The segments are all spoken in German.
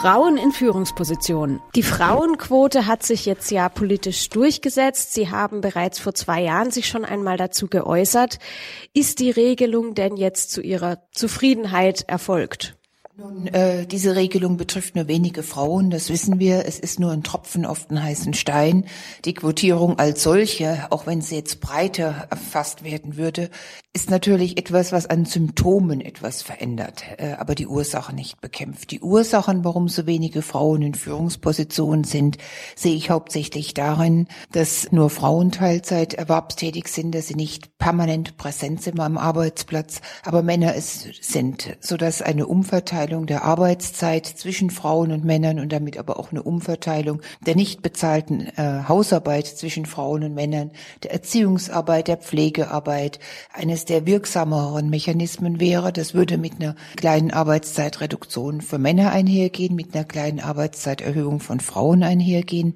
Frauen in Führungspositionen. Die Frauenquote hat sich jetzt ja politisch durchgesetzt. Sie haben bereits vor zwei Jahren sich schon einmal dazu geäußert. Ist die Regelung denn jetzt zu Ihrer Zufriedenheit erfolgt? Nun, äh, diese Regelung betrifft nur wenige Frauen, das wissen wir. Es ist nur ein Tropfen auf den heißen Stein. Die Quotierung als solche, auch wenn sie jetzt breiter erfasst werden würde, ist natürlich etwas, was an Symptomen etwas verändert, äh, aber die Ursache nicht bekämpft. Die Ursachen, warum so wenige Frauen in Führungspositionen sind, sehe ich hauptsächlich darin, dass nur Frauen Teilzeit erwerbstätig sind, dass sie nicht permanent präsent sind am Arbeitsplatz, aber Männer es sind, sodass eine Umverteilung Umverteilung der Arbeitszeit zwischen Frauen und Männern und damit aber auch eine Umverteilung der nicht bezahlten äh, Hausarbeit zwischen Frauen und Männern, der Erziehungsarbeit, der Pflegearbeit eines der wirksameren Mechanismen wäre. Das würde mit einer kleinen Arbeitszeitreduktion für Männer einhergehen, mit einer kleinen Arbeitszeiterhöhung von Frauen einhergehen.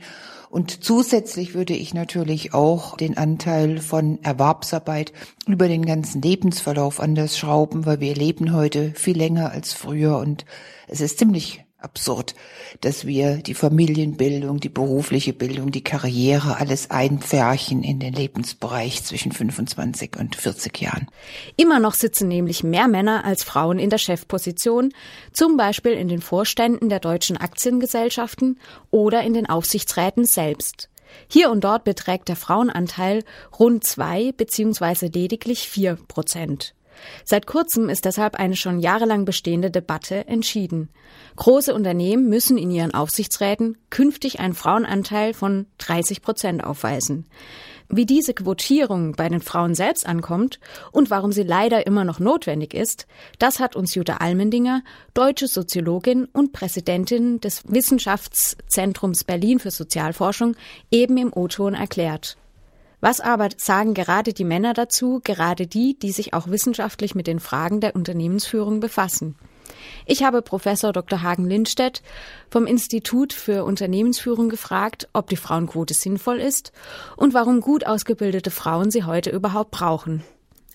Und zusätzlich würde ich natürlich auch den Anteil von Erwerbsarbeit über den ganzen Lebensverlauf anders schrauben, weil wir leben heute viel länger als früher. Und es ist ziemlich absurd, dass wir die Familienbildung, die berufliche Bildung, die Karriere alles einpferchen in den Lebensbereich zwischen 25 und 40 Jahren. Immer noch sitzen nämlich mehr Männer als Frauen in der Chefposition, zum Beispiel in den Vorständen der deutschen Aktiengesellschaften oder in den Aufsichtsräten selbst. Hier und dort beträgt der Frauenanteil rund zwei beziehungsweise lediglich vier Prozent. Seit kurzem ist deshalb eine schon jahrelang bestehende Debatte entschieden. Große Unternehmen müssen in ihren Aufsichtsräten künftig einen Frauenanteil von 30 Prozent aufweisen. Wie diese Quotierung bei den Frauen selbst ankommt und warum sie leider immer noch notwendig ist, das hat uns Jutta Almendinger, deutsche Soziologin und Präsidentin des Wissenschaftszentrums Berlin für Sozialforschung, eben im O-Ton erklärt. Was aber sagen gerade die Männer dazu, gerade die, die sich auch wissenschaftlich mit den Fragen der Unternehmensführung befassen? Ich habe Professor Dr. Hagen Lindstedt vom Institut für Unternehmensführung gefragt, ob die Frauenquote sinnvoll ist und warum gut ausgebildete Frauen sie heute überhaupt brauchen.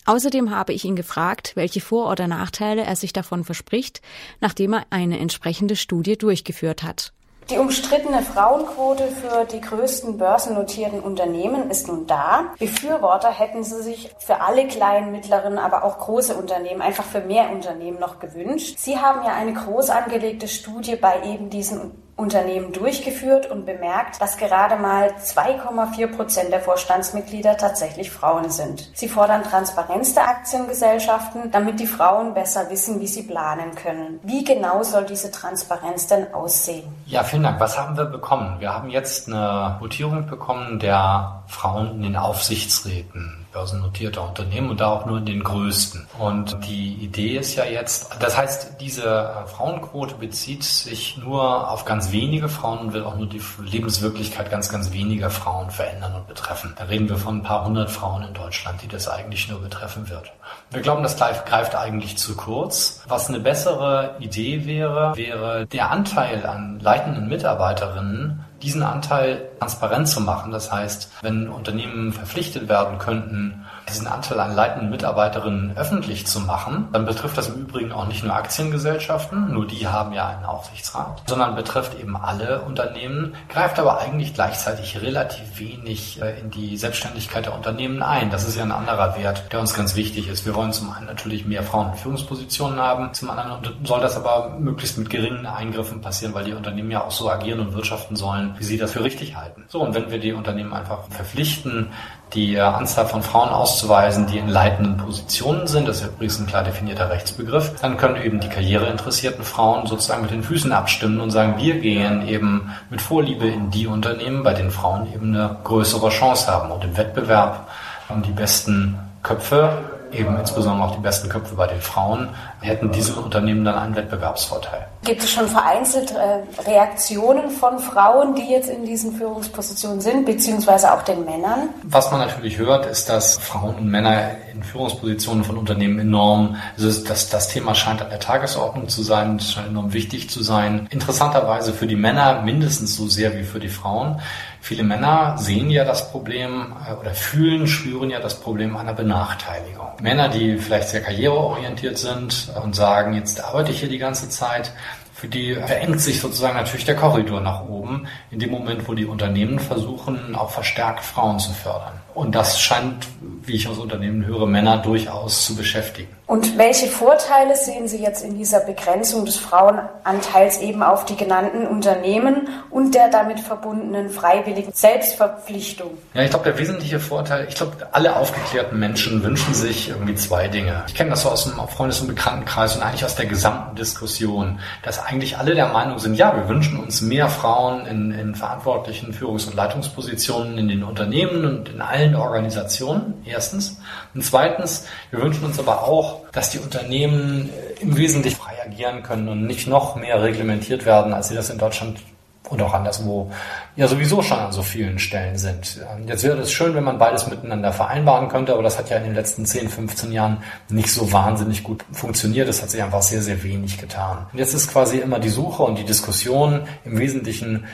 Außerdem habe ich ihn gefragt, welche Vor- oder Nachteile er sich davon verspricht, nachdem er eine entsprechende Studie durchgeführt hat. Die umstrittene Frauenquote für die größten börsennotierten Unternehmen ist nun da. Befürworter hätten sie sich für alle kleinen, mittleren, aber auch große Unternehmen, einfach für mehr Unternehmen noch gewünscht. Sie haben ja eine groß angelegte Studie bei eben diesen Unternehmen durchgeführt und bemerkt, dass gerade mal 2,4 Prozent der Vorstandsmitglieder tatsächlich Frauen sind. Sie fordern Transparenz der Aktiengesellschaften, damit die Frauen besser wissen, wie sie planen können. Wie genau soll diese Transparenz denn aussehen? Ja, vielen Dank. Was haben wir bekommen? Wir haben jetzt eine Votierung bekommen der Frauen in den Aufsichtsräten börsennotierter Unternehmen und da auch nur in den größten. Und die Idee ist ja jetzt, das heißt, diese Frauenquote bezieht sich nur auf ganz wenige Frauen und will auch nur die Lebenswirklichkeit ganz, ganz weniger Frauen verändern und betreffen. Da reden wir von ein paar hundert Frauen in Deutschland, die das eigentlich nur betreffen wird. Wir glauben, das greift eigentlich zu kurz. Was eine bessere Idee wäre, wäre der Anteil an leitenden Mitarbeiterinnen diesen Anteil transparent zu machen. Das heißt, wenn Unternehmen verpflichtet werden könnten, diesen Anteil an leitenden Mitarbeiterinnen öffentlich zu machen, dann betrifft das im Übrigen auch nicht nur Aktiengesellschaften, nur die haben ja einen Aufsichtsrat, sondern betrifft eben alle Unternehmen, greift aber eigentlich gleichzeitig relativ wenig äh, in die Selbstständigkeit der Unternehmen ein. Das ist ja ein anderer Wert, der uns ganz wichtig ist. Wir wollen zum einen natürlich mehr Frauen in Führungspositionen haben, zum anderen soll das aber möglichst mit geringen Eingriffen passieren, weil die Unternehmen ja auch so agieren und wirtschaften sollen, wie sie das für richtig halten. So, und wenn wir die Unternehmen einfach verpflichten, die äh, Anzahl von Frauen auszuweisen, die in leitenden Positionen sind. Das ist übrigens ein klar definierter Rechtsbegriff. Dann können eben die karriereinteressierten Frauen sozusagen mit den Füßen abstimmen und sagen, wir gehen eben mit Vorliebe in die Unternehmen, bei denen Frauen eben eine größere Chance haben. Und im Wettbewerb um die besten Köpfe eben insbesondere auch die besten Köpfe bei den Frauen, hätten diese Unternehmen dann einen Wettbewerbsvorteil. Gibt es schon vereinzelt äh, Reaktionen von Frauen, die jetzt in diesen Führungspositionen sind, beziehungsweise auch den Männern? Was man natürlich hört, ist, dass Frauen und Männer in Führungspositionen von Unternehmen enorm, also das, das Thema scheint an der Tagesordnung zu sein, es scheint enorm wichtig zu sein. Interessanterweise für die Männer mindestens so sehr wie für die Frauen. Viele Männer sehen ja das Problem äh, oder fühlen, spüren ja das Problem einer Benachteiligung. Männer, die vielleicht sehr karriereorientiert sind und sagen, jetzt arbeite ich hier die ganze Zeit, für die verengt sich sozusagen natürlich der Korridor nach oben, in dem Moment, wo die Unternehmen versuchen, auch verstärkt Frauen zu fördern. Und das scheint, wie ich aus Unternehmen höre, Männer durchaus zu beschäftigen. Und welche Vorteile sehen Sie jetzt in dieser Begrenzung des Frauenanteils eben auf die genannten Unternehmen und der damit verbundenen freiwilligen Selbstverpflichtung? Ja, ich glaube, der wesentliche Vorteil, ich glaube, alle aufgeklärten Menschen wünschen sich irgendwie zwei Dinge. Ich kenne das so aus dem Freundes- und Bekanntenkreis und eigentlich aus der gesamten Diskussion, dass eigentlich alle der Meinung sind, ja, wir wünschen uns mehr Frauen in, in verantwortlichen Führungs- und Leitungspositionen in den Unternehmen und in allen Organisationen, erstens. Und zweitens, wir wünschen uns aber auch, dass die Unternehmen im Wesentlichen frei agieren können und nicht noch mehr reglementiert werden, als sie das in Deutschland und auch anderswo ja sowieso schon an so vielen Stellen sind. Jetzt wäre es schön, wenn man beides miteinander vereinbaren könnte, aber das hat ja in den letzten 10, 15 Jahren nicht so wahnsinnig gut funktioniert. Es hat sich einfach sehr, sehr wenig getan. Und jetzt ist quasi immer die Suche und die Diskussion im Wesentlichen,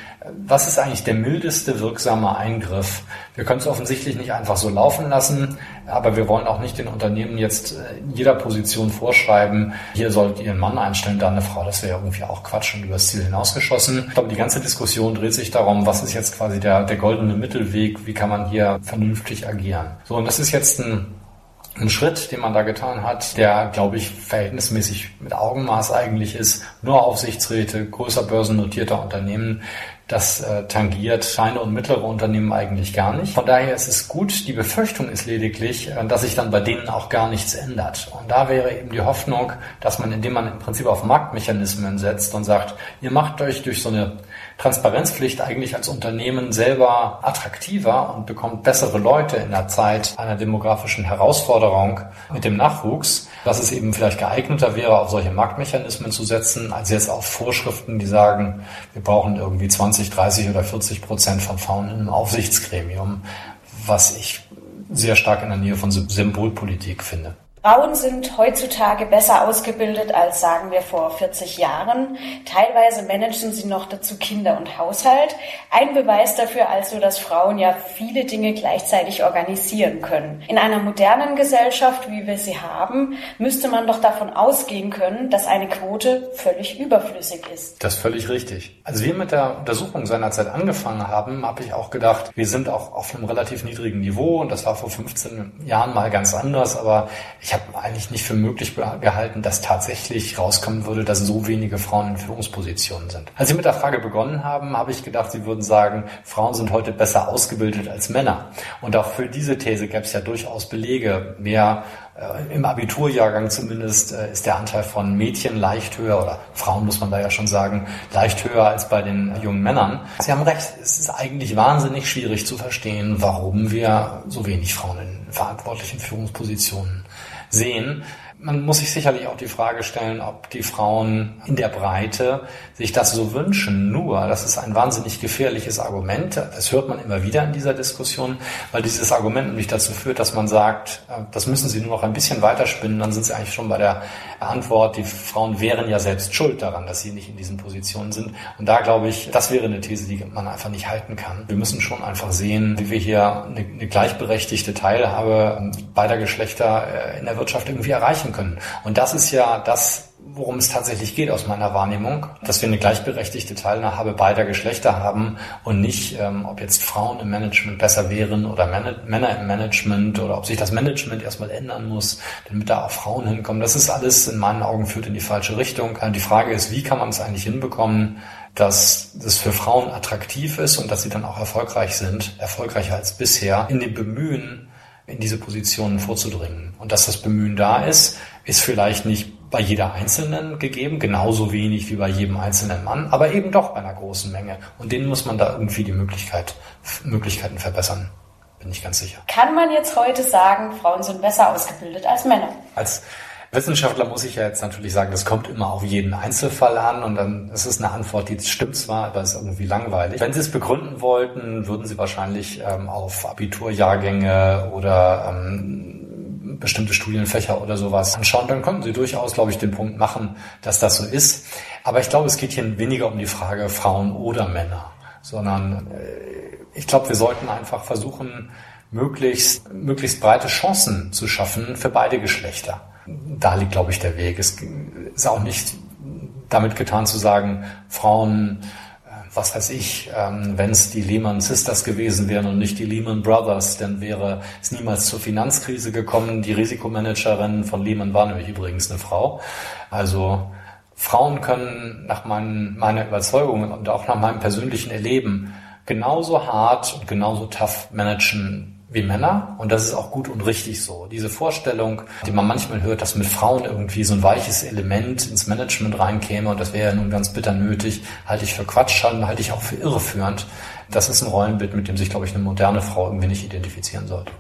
was ist eigentlich der mildeste wirksame Eingriff? Wir können es offensichtlich nicht einfach so laufen lassen, aber wir wollen auch nicht den Unternehmen jetzt in jeder Position vorschreiben, hier sollt ihr einen Mann einstellen, da eine Frau. Das wäre irgendwie auch Quatsch und übers Ziel hinausgeschossen. Ich glaube, die ganze Diskussion dreht sich darum, was ist jetzt quasi der, der goldene Mittelweg, wie kann man hier vernünftig agieren. So, und das ist jetzt ein ein Schritt, den man da getan hat, der, glaube ich, verhältnismäßig mit Augenmaß eigentlich ist. Nur Aufsichtsräte größer börsennotierter Unternehmen das äh, tangiert kleine und mittlere Unternehmen eigentlich gar nicht. Von daher ist es gut. Die Befürchtung ist lediglich, äh, dass sich dann bei denen auch gar nichts ändert. Und da wäre eben die Hoffnung, dass man, indem man im Prinzip auf Marktmechanismen setzt und sagt, ihr macht euch durch so eine Transparenzpflicht eigentlich als Unternehmen selber attraktiver und bekommt bessere Leute in der Zeit einer demografischen Herausforderung mit dem Nachwuchs, dass es eben vielleicht geeigneter wäre, auf solche Marktmechanismen zu setzen, als jetzt auf Vorschriften, die sagen, wir brauchen irgendwie 20, 30 oder 40 Prozent von Frauen im Aufsichtsgremium, was ich sehr stark in der Nähe von Symbolpolitik finde. Frauen sind heutzutage besser ausgebildet als sagen wir vor 40 Jahren. Teilweise managen sie noch dazu Kinder und Haushalt. Ein Beweis dafür also, dass Frauen ja viele Dinge gleichzeitig organisieren können. In einer modernen Gesellschaft, wie wir sie haben, müsste man doch davon ausgehen können, dass eine Quote völlig überflüssig ist. Das ist völlig richtig. Als wir mit der Untersuchung seinerzeit angefangen haben, habe ich auch gedacht, wir sind auch auf einem relativ niedrigen Niveau und das war vor 15 Jahren mal ganz anders, aber ich ich habe eigentlich nicht für möglich gehalten, dass tatsächlich rauskommen würde, dass so wenige Frauen in Führungspositionen sind. Als Sie mit der Frage begonnen haben, habe ich gedacht, Sie würden sagen, Frauen sind heute besser ausgebildet als Männer. Und auch für diese These gäbe es ja durchaus Belege. Mehr äh, im Abiturjahrgang zumindest äh, ist der Anteil von Mädchen leicht höher oder Frauen muss man da ja schon sagen, leicht höher als bei den jungen Männern. Sie haben recht, es ist eigentlich wahnsinnig schwierig zu verstehen, warum wir so wenig Frauen in verantwortlichen Führungspositionen sehen. Man muss sich sicherlich auch die Frage stellen, ob die Frauen in der Breite sich das so wünschen. Nur, das ist ein wahnsinnig gefährliches Argument. Das hört man immer wieder in dieser Diskussion, weil dieses Argument nämlich dazu führt, dass man sagt, äh, das müssen sie nur noch ein bisschen weiterspinnen, dann sind sie eigentlich schon bei der Antwort, die Frauen wären ja selbst schuld daran, dass sie nicht in diesen Positionen sind. Und da glaube ich, das wäre eine These, die man einfach nicht halten kann. Wir müssen schon einfach sehen, wie wir hier eine, gleichberechtigte Teilhabe beider Geschlechter äh, in der Wirtschaft irgendwie erreichen können. Und das ist ja das, worum es tatsächlich geht aus meiner Wahrnehmung, dass wir eine gleichberechtigte Teilhabe beider Geschlechter haben und nicht, ähm, ob jetzt Frauen im Management besser wären oder Männer im Management oder ob sich das Management erstmal ändern muss, damit da auch Frauen hinkommen. Das ist alles in meinen Augen führt in die falsche Richtung. Die Frage ist, wie kann man es eigentlich hinbekommen, dass das für Frauen attraktiv ist und dass sie dann auch erfolgreich sind, erfolgreicher als bisher, in dem Bemühen, in diese Positionen vorzudringen. Und dass das Bemühen da ist, ist vielleicht nicht bei jeder Einzelnen gegeben, genauso wenig wie bei jedem einzelnen Mann, aber eben doch bei einer großen Menge. Und denen muss man da irgendwie die Möglichkeit, Möglichkeiten verbessern. Bin ich ganz sicher. Kann man jetzt heute sagen, Frauen sind besser ausgebildet als Männer? Als Wissenschaftler muss ich ja jetzt natürlich sagen, das kommt immer auf jeden Einzelfall an und dann ist es eine Antwort, die stimmt zwar, aber ist irgendwie langweilig. Wenn Sie es begründen wollten, würden Sie wahrscheinlich ähm, auf Abiturjahrgänge oder ähm, bestimmte Studienfächer oder sowas anschauen, dann könnten Sie durchaus, glaube ich, den Punkt machen, dass das so ist. Aber ich glaube, es geht hier weniger um die Frage Frauen oder Männer, sondern äh, ich glaube, wir sollten einfach versuchen, möglichst, möglichst breite Chancen zu schaffen für beide Geschlechter da liegt, glaube ich, der Weg. Es ist auch nicht damit getan zu sagen, Frauen was weiß ich, ähm, wenn es die Lehman Sisters gewesen wären und nicht die Lehman Brothers, dann wäre es niemals zur Finanzkrise gekommen. Die Risikomanagerin von Lehman war nämlich übrigens eine Frau. Also Frauen können nach mein, meiner Überzeugung und auch nach meinem persönlichen Erleben genauso hart und genauso tough managen wie Männer und das ist auch gut und richtig so. Diese Vorstellung, die man manchmal hört, dass mit Frauen irgendwie so ein weiches Element ins Management reinkäme und das wäre ja nun ganz bitter nötig, halte ich für Quatsch, halte ich auch für irreführend. Das ist ein Rollenbild, mit dem sich, glaube ich, eine moderne Frau irgendwie nicht identifizieren sollte.